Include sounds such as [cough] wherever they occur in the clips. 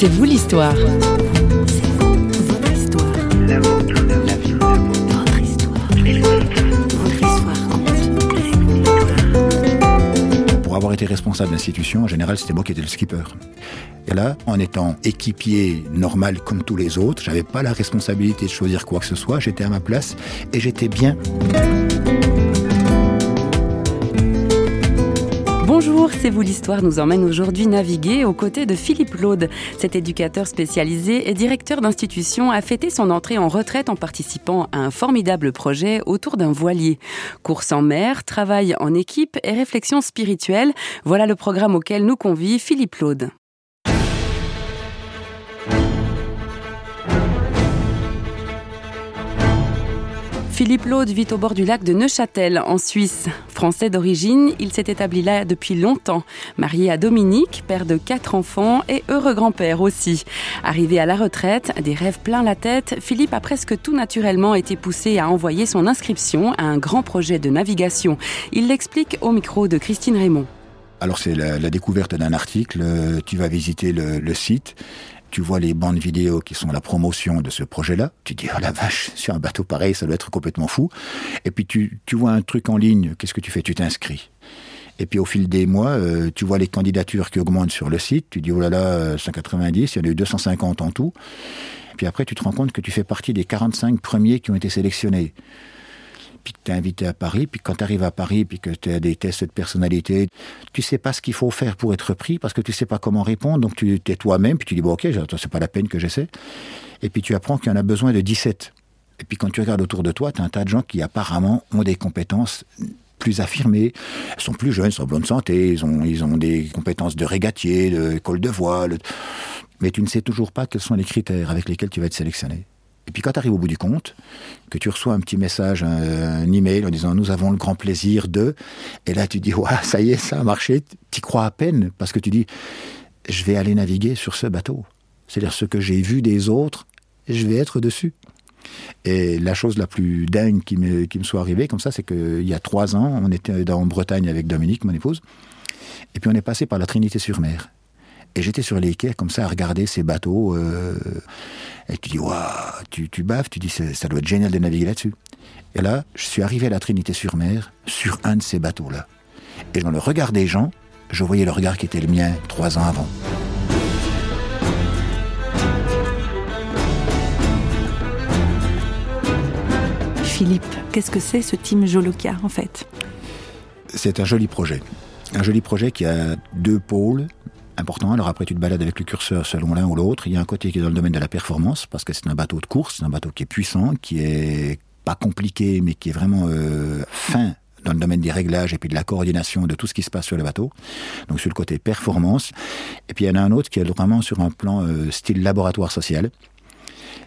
C'est vous l'histoire. Pour avoir été responsable d'institution, en général, c'était moi qui étais le skipper. Et là, en étant équipier normal comme tous les autres, j'avais pas la responsabilité de choisir quoi que ce soit, j'étais à ma place et j'étais bien. Bonjour, c'est vous l'histoire nous emmène aujourd'hui naviguer aux côtés de Philippe Laude. Cet éducateur spécialisé et directeur d'institution a fêté son entrée en retraite en participant à un formidable projet autour d'un voilier. Course en mer, travail en équipe et réflexion spirituelle, voilà le programme auquel nous convie Philippe Laude. Philippe Laude vit au bord du lac de Neuchâtel, en Suisse. Français d'origine, il s'est établi là depuis longtemps. Marié à Dominique, père de quatre enfants et heureux grand-père aussi. Arrivé à la retraite, des rêves plein la tête, Philippe a presque tout naturellement été poussé à envoyer son inscription à un grand projet de navigation. Il l'explique au micro de Christine Raymond. Alors c'est la, découverte d'un article, euh, tu vas visiter le site tu vois les bandes vidéo qui sont la promotion de ce projet-là, tu dis, oh la vache, sur un bateau pareil, ça doit être complètement fou. Et puis tu, tu vois un truc en ligne, qu'est-ce que tu fais? Tu t'inscris. Et puis au fil des mois, euh, tu vois les candidatures qui augmentent sur le site, tu dis, oh là là, 190, il y en a eu 250 en tout. Puis après, tu te rends compte que tu fais partie des 45 premiers qui ont été sélectionnés puis que tu es invité à Paris, puis quand tu arrives à Paris, puis que tu as des tests de personnalité, tu sais pas ce qu'il faut faire pour être pris, parce que tu sais pas comment répondre, donc tu es toi-même, puis tu dis, bon ok, c'est pas la peine que j'essaie. Et puis tu apprends qu'il y en a besoin de 17. Et puis quand tu regardes autour de toi, tu as un tas de gens qui apparemment ont des compétences plus affirmées, elles sont plus jeunes, ils sont en bonne santé, ils ont, ils ont des compétences de régatier, de col de voile, mais tu ne sais toujours pas quels sont les critères avec lesquels tu vas être sélectionné. Et puis quand tu arrives au bout du compte, que tu reçois un petit message, un, email en disant nous avons le grand plaisir de, et là tu dis ouais, [laughs] ça y est, ça a marché, tu crois à peine parce que tu dis je vais aller naviguer sur ce bateau. C'est-à-dire ce que j'ai vu des autres, je vais être dessus. Et la chose la plus dingue qui me, qui me soit arrivée comme ça, c'est qu'il y a trois ans, on était en Bretagne avec Dominique, mon épouse, et puis on est passé par la Trinité-sur-Mer. Et j'étais sur les quais comme ça à regarder ces bateaux. Euh, et tu dis, waouh, tu, tu baves, tu dis, ça doit être génial de naviguer là-dessus. Et là, je suis arrivé à la Trinité-sur-Mer sur un de ces bateaux-là. Et dans le regard des gens, je voyais le regard qui était le mien trois ans avant. Philippe, qu'est-ce que c'est ce Team Jolokia en fait? C'est un joli projet. Un joli projet qui a deux pôles important. Alors après, tu te balades avec le curseur selon l'un ou l'autre. Il y a un côté qui est dans le domaine de la performance, parce que c'est un bateau de course, c'est un bateau qui est puissant, qui est pas compliqué, mais qui est vraiment euh, fin dans le domaine des réglages et puis de la coordination de tout ce qui se passe sur le bateau. Donc sur le côté performance. Et puis il y en a un autre qui est vraiment sur un plan euh, style laboratoire social.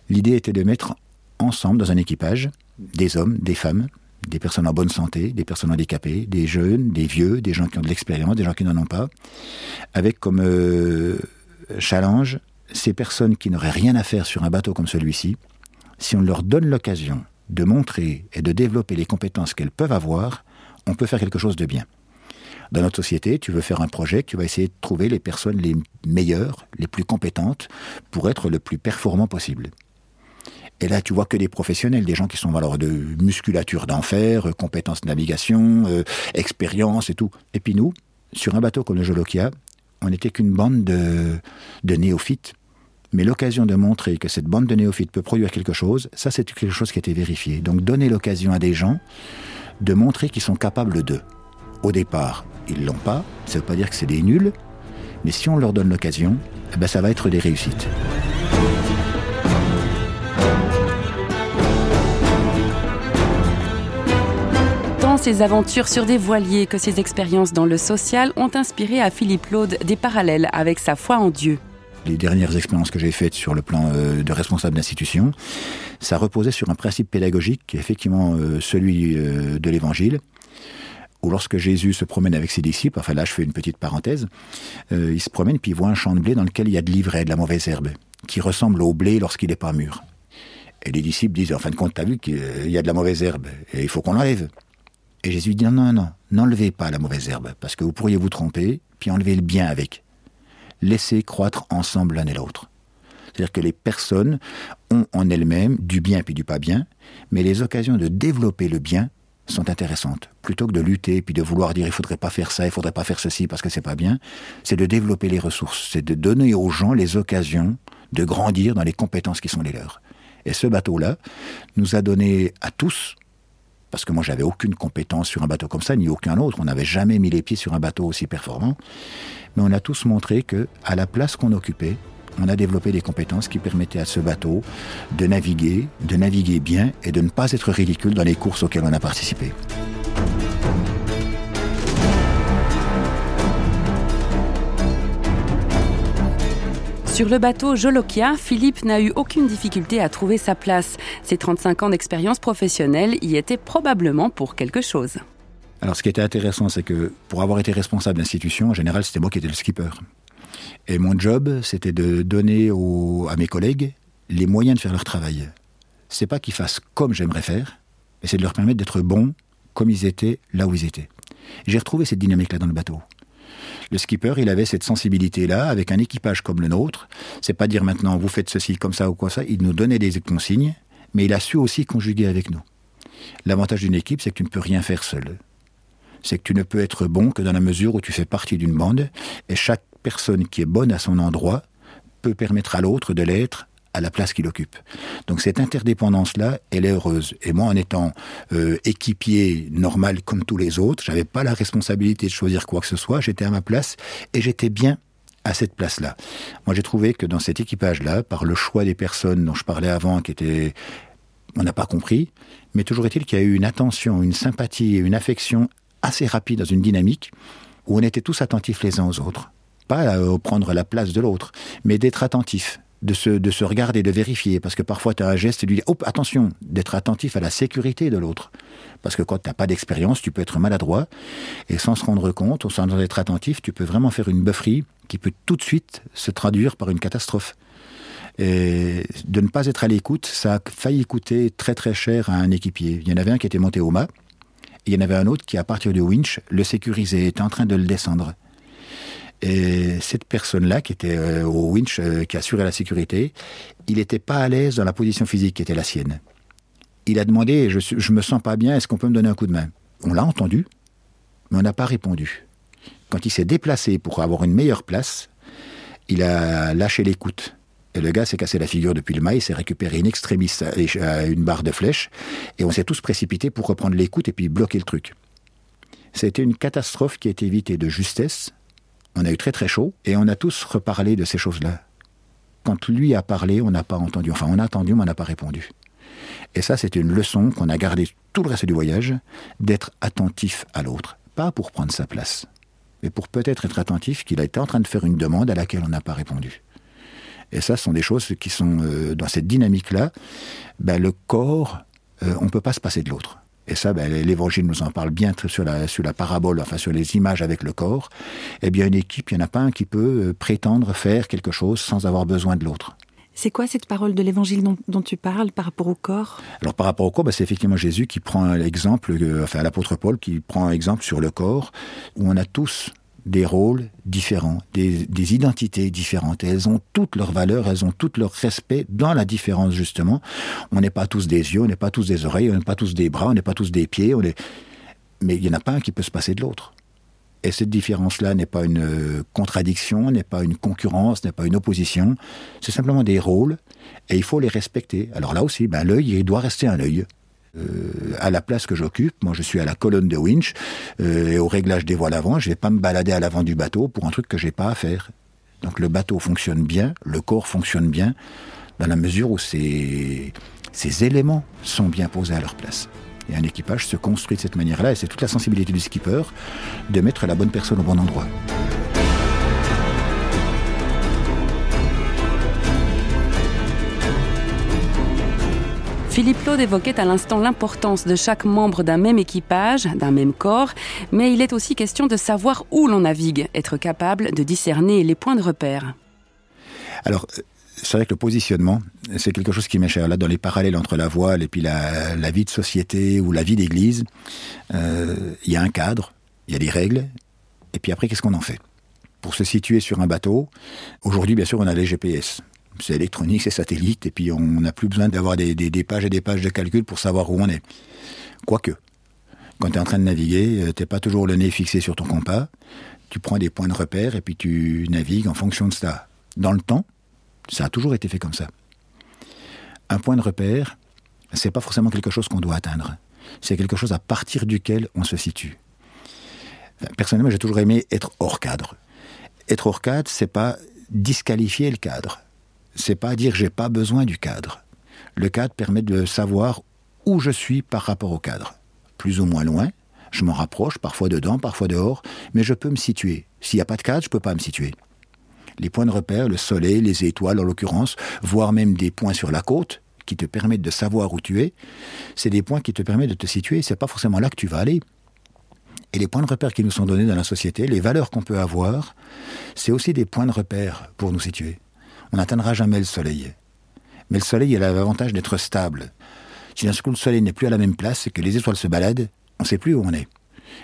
L'idée était de mettre ensemble dans un équipage des hommes, des femmes, des personnes en bonne santé, des personnes handicapées, des jeunes, des vieux, des gens qui ont de l'expérience, des gens qui n'en ont pas, avec comme euh, challenge ces personnes qui n'auraient rien à faire sur un bateau comme celui-ci, si on leur donne l'occasion de montrer et de développer les compétences qu'elles peuvent avoir, on peut faire quelque chose de bien. Dans notre société, tu veux faire un projet, tu vas essayer de trouver les personnes les meilleures, les plus compétentes, pour être le plus performant possible. Et là, tu vois que des professionnels, des gens qui sont alors de musculature d'enfer, euh, compétences de navigation, euh, expérience et tout. Et puis nous, sur un bateau comme le Jolokia, on n'était qu'une bande de, néophytes. Mais l'occasion de montrer que cette bande de néophytes peut produire quelque chose, ça c'est quelque chose qui a été vérifié. Donc donner l'occasion à des gens de montrer qu'ils sont capables d'eux. Au départ, ils l'ont pas, ça ne veut pas dire que c'est des nuls, mais si on leur donne l'occasion, eh ben ça va être des réussites. Ses aventures sur des voiliers que ses expériences dans le social ont inspiré à Philippe Laude des parallèles avec sa foi en Dieu. Les dernières expériences que j'ai faites sur le plan euh, de responsable d'institution, ça reposait sur un principe pédagogique qui est effectivement euh, celui euh, de l'Évangile, où lorsque Jésus se promène avec ses disciples, enfin là je fais une petite parenthèse, il se promène puis il voit un champ de blé dans lequel il y a de l'ivraie, de la mauvaise herbe, qui ressemble au blé lorsqu'il n'est pas mûr. Et les disciples disent, en fin de compte, t'as vu qu'il y a de la mauvaise herbe, et il faut qu'on l'enlève. Et Jésus dit non, non, non, n'enlevez pas la mauvaise herbe, parce que vous pourriez vous tromper, puis enlever le bien avec. laisser croître ensemble l'un et l'autre. C'est-à-dire que les personnes ont en elles-mêmes du bien puis du pas bien, mais les occasions de développer le bien sont intéressantes. Plutôt que de lutter puis de vouloir dire il faudrait pas faire ça, il faudrait pas faire ceci parce que c'est pas bien, c'est de développer les ressources, c'est de donner aux gens les occasions de grandir dans les compétences qui sont les leurs. Et ce bateau-là nous a donné à tous, parce que moi j'avais aucune compétence sur un bateau comme ça, ni aucun autre, on n'avait jamais mis les pieds sur un bateau aussi performant, mais on a tous montré que, à la place qu'on occupait, on a développé des compétences qui permettaient à ce bateau de naviguer, de naviguer bien et de ne pas être ridicule dans les courses auxquelles on a participé. Sur le bateau Jolokia, Philippe n'a eu aucune difficulté à trouver sa place. Ses 35 ans d'expérience professionnelle y étaient probablement pour quelque chose. Alors ce qui était intéressant, c'est que pour avoir été responsable d'institution, en général, c'était moi qui étais le skipper. Et mon job, c'était de donner à mes collègues les moyens de faire leur travail. C'est pas qu'ils fassent comme j'aimerais faire, mais c'est de leur permettre d'être bons comme ils étaient là où ils étaient. J'ai retrouvé cette dynamique-là dans le bateau. Le skipper, il avait cette sensibilité-là, avec un équipage comme le nôtre. C'est pas dire maintenant, vous faites ceci comme ça ou quoi ça. Il nous donnait des consignes, mais il a su aussi conjuguer avec nous. L'avantage d'une équipe, c'est que tu ne peux rien faire seul. C'est que tu ne peux être bon que dans la mesure où tu fais partie d'une bande, et chaque personne qui est bonne à son endroit peut permettre à l'autre de l'être à la place qu'il occupe. Donc cette interdépendance-là, elle est heureuse. Et moi, en étant euh, équipier normal comme tous les autres, j'avais pas la responsabilité de choisir quoi que ce soit. J'étais à ma place et j'étais bien à cette place-là. Moi, j'ai trouvé que dans cet équipage-là, par le choix des personnes dont je parlais avant, qui étaient on n'a pas compris, mais toujours est-il qu'il y a eu une attention, une sympathie et une affection assez rapide dans une dynamique où on était tous attentifs les uns aux autres pas à prendre la place de l'autre, mais d'être attentif, de se, de se regarder, de vérifier, parce que parfois tu as un geste et tu dis, oh, attention, d'être attentif à la sécurité de l'autre. Parce que quand tu n'as pas d'expérience, tu peux être maladroit, et sans se rendre compte, sans être attentif, tu peux vraiment faire une bufferie qui peut tout de suite se traduire par une catastrophe. Et de ne pas être à l'écoute, ça a failli coûter très très cher à un équipier. Il y en avait un qui était monté au mât, et il y en avait un autre qui, à partir du winch, le sécurisait, était en train de le descendre. Et cette personne-là, qui était euh, au winch, euh, qui assurait la sécurité, il n'était pas à l'aise dans la position physique qui était la sienne. Il a demandé, je, je me sens pas bien, est-ce qu'on peut me donner un coup de main? On l'a entendu, mais on n'a pas répondu. Quand il s'est déplacé pour avoir une meilleure place, il a lâché l'écoute. Et le gars s'est cassé la figure depuis le mail, s'est récupéré une extrémiste à une barre de flèche, et on s'est tous précipités pour reprendre l'écoute et puis bloquer le truc. C'était une catastrophe qui a été évitée de justesse, on a eu très très chaud et on a tous reparlé de ces choses-là. Quand lui a parlé, on n'a pas entendu. Enfin, on a entendu, mais on n'a pas répondu. Et ça, c'est une leçon qu'on a gardée tout le reste du voyage, d'être attentif à l'autre. Pas pour prendre sa place, mais pour peut-être être attentif qu'il a été en train de faire une demande à laquelle on n'a pas répondu. Et ça, ce sont des choses qui sont euh, dans cette dynamique-là. Ben, le corps, euh, on ne peut pas se passer de l'autre. Et ça, ben, l'évangile nous en parle bien sur la, sur la parabole, enfin sur les images avec le corps. Eh bien, une équipe, il n'y en a pas un qui peut euh, prétendre faire quelque chose sans avoir besoin de l'autre. C'est quoi cette parole de l'évangile dont, tu parles par rapport au corps? Alors par rapport au corps, ben, c'est effectivement Jésus qui prend l'exemple, euh, enfin l'apôtre Paul qui prend exemple sur le corps, où on a tous des rôles différents, des, identités différentes. Elles ont toutes leurs valeurs, elles ont tout leur respect dans la différence, justement. On n'est pas tous des yeux, on n'est pas tous des oreilles, on n'est pas tous des bras, on n'est pas tous des pieds, mais il n'y en a pas un qui peut se passer de l'autre. Et cette différence-là n'est pas une euh, contradiction, n'est pas une concurrence, n'est pas une opposition. C'est simplement des rôles et il faut les respecter. Alors là aussi, ben, l'œil, il doit rester un œil. Euh, à la place que j'occupe. Moi, je suis à la colonne de winch euh, et au réglage des voiles avant. Je vais pas me balader à l'avant du bateau pour un truc que j'ai pas à faire. Donc le bateau fonctionne bien, le corps fonctionne bien, dans la mesure où ces éléments sont bien posés à leur place. Et un équipage se construit de cette manière-là, et c'est toute la sensibilité du skipper de mettre la bonne personne au bon endroit. Philippe Claude évoquait à l'instant l'importance de chaque membre d'un même équipage, d'un même corps, mais il est aussi question de savoir où l'on navigue, être capable de discerner les points de repère. Alors, c'est vrai que le positionnement, c'est quelque chose qui m'est cher. Là, dans les parallèles entre la voile et puis la, vie de société ou la vie d'église, euh, il y a un cadre, il y a des règles, et puis après, qu'est-ce qu'on en fait? Pour se situer sur un bateau, aujourd'hui, bien sûr, on a les GPS. C'est électronique, c'est satellite, et puis on n'a plus besoin d'avoir des, pages et des pages de calcul pour savoir où on est. Quoique, quand tu es en train de naviguer, euh, tu n'es pas toujours le nez fixé sur ton compas. Tu prends des points de repère et puis tu navigues en fonction de ça. Dans le temps, ça a toujours été fait comme ça. Un point de repère, c'est pas forcément quelque chose qu'on doit atteindre. C'est quelque chose à partir duquel on se situe. Personnellement, j'ai toujours aimé être hors cadre. Être hors cadre, c'est pas disqualifier le cadre. C'est pas dire j'ai pas besoin du cadre. Le cadre permet de savoir où je suis par rapport au cadre. Plus ou moins loin, je m'en rapproche, parfois dedans, parfois dehors, mais je peux me situer. S'il n'y a pas de cadre, je ne peux pas me situer. Les points de repère, le soleil, les étoiles en l'occurrence, voire même des points sur la côte, qui te permettent de savoir où tu es, c'est des points qui te permettent de te situer. C'est pas forcément là que tu vas aller. Et les points de repère qui nous sont donnés dans la société, les valeurs qu'on peut avoir, c'est aussi des points de repère pour nous situer. On n'atteindra jamais le soleil. Mais le soleil, il a l'avantage d'être stable. Si d'un coup le soleil n'est plus à la même place et que les étoiles se baladent, on ne sait plus où on est.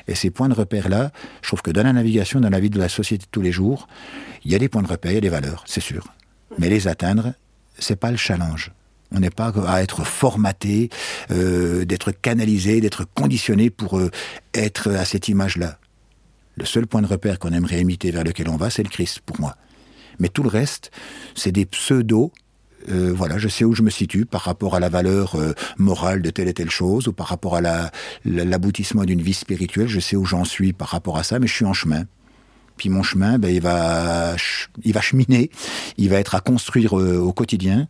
Et ces points de repère-là, je trouve que dans la navigation, dans la vie de la société de tous les jours, il y a des points de repère, il y a des valeurs, c'est sûr. Mais les atteindre, c'est pas le challenge. On n'est pas à être formaté, euh, d'être canalisé, d'être conditionné pour euh, être à cette image-là. Le seul point de repère qu'on aimerait imiter vers lequel on va, c'est le Christ, pour moi. Mais tout le reste, c'est des pseudos. Euh, voilà, je sais où je me situe par rapport à la valeur morale de telle et telle chose, ou par rapport à l'aboutissement d'une vie spirituelle. Je sais où j'en suis par rapport à ça, mais je suis en chemin. Puis mon chemin, ben, il va, il va cheminer, il va être à construire au quotidien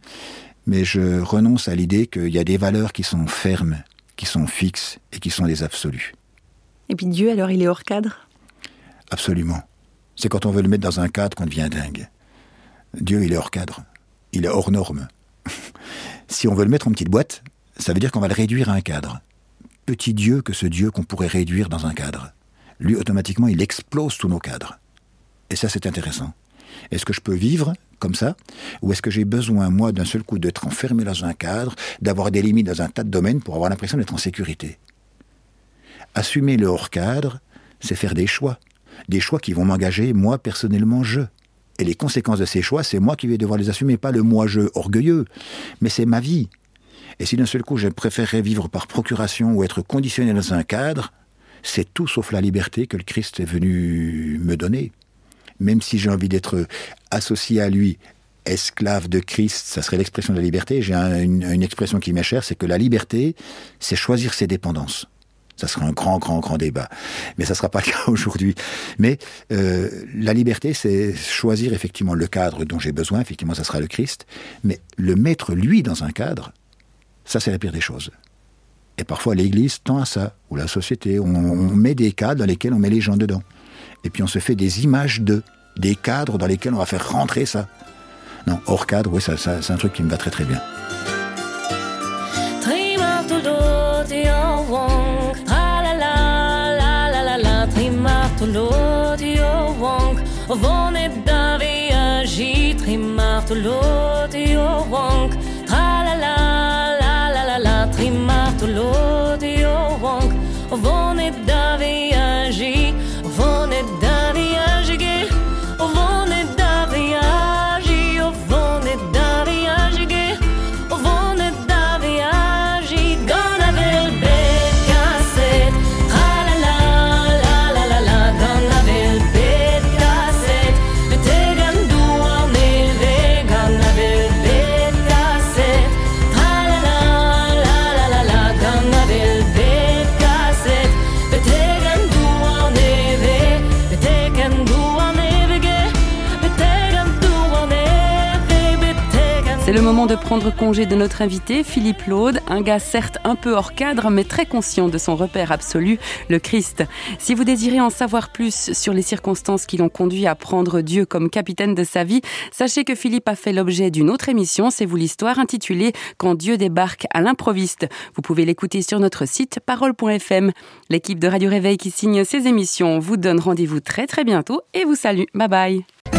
mais je renonce à l'idée qu'il y a des valeurs qui sont fermes, qui sont fixes et qui sont des absolus. Et puis Dieu, alors, il est hors cadre? Absolument. C'est quand on veut le mettre dans un cadre qu'on devient dingue. Dieu, il est hors cadre. Il est hors norme. [laughs] si on veut le mettre en petite boîte, ça veut dire qu'on va le réduire à un cadre. Petit Dieu que ce Dieu qu'on pourrait réduire dans un cadre. Lui, automatiquement, il explose tous nos cadres. Et ça, c'est intéressant. Est-ce que je peux vivre comme ça? Ou est-ce que j'ai besoin, moi, d'un seul coup, d'être enfermé dans un cadre, d'avoir des limites dans un tas de domaines pour avoir l'impression d'être en sécurité? Assumer le hors-cadre, c'est faire des choix. Des choix qui vont m'engager, moi, personnellement, je. Et les conséquences de ces choix, c'est moi qui vais devoir les assumer, pas le moi-je orgueilleux, mais c'est ma vie. Et si d'un seul coup, je préférerais vivre par procuration ou être conditionné dans un cadre, c'est tout sauf la liberté que le Christ est venu me donner même si j'ai envie d'être associé à lui, esclave de Christ, ça serait l'expression de la liberté. J'ai une, expression qui m'est chère, c'est que la liberté, c'est choisir ses dépendances. Ça sera un grand, grand, grand débat. Mais ça ne sera pas [laughs] le cas aujourd'hui. Mais euh, la liberté, c'est choisir effectivement le cadre dont j'ai besoin. Effectivement, ça sera le Christ. Mais le mettre, lui, dans un cadre, ça, c'est la pire des choses. Et parfois, l'Église tend à ça, ou la société. on met des cadres dans lesquels on met les gens dedans et puis on se fait des images de, des cadres dans lesquels on va faire rentrer ça. Non, hors cadre, oui, ça c'est un truc qui me va très très bien. trimartolot i och ronk. Tra-la-la, la-la-la-la, trimartolot de prendre congé de notre invité, Philippe Laude, un gars certes un peu hors cadre, mais très conscient de son repère absolu, le Christ. Si vous désirez en savoir plus sur les circonstances qui l'ont conduit à prendre Dieu comme capitaine de sa vie, sachez que Philippe a fait l'objet d'une autre émission, c'est vous l'histoire, intitulée Quand Dieu débarque à l'improviste. Vous pouvez l'écouter sur notre site parole.fm. L'équipe de Radio Réveil qui signe ces émissions vous donne rendez-vous très très bientôt et vous salue. Bye bye.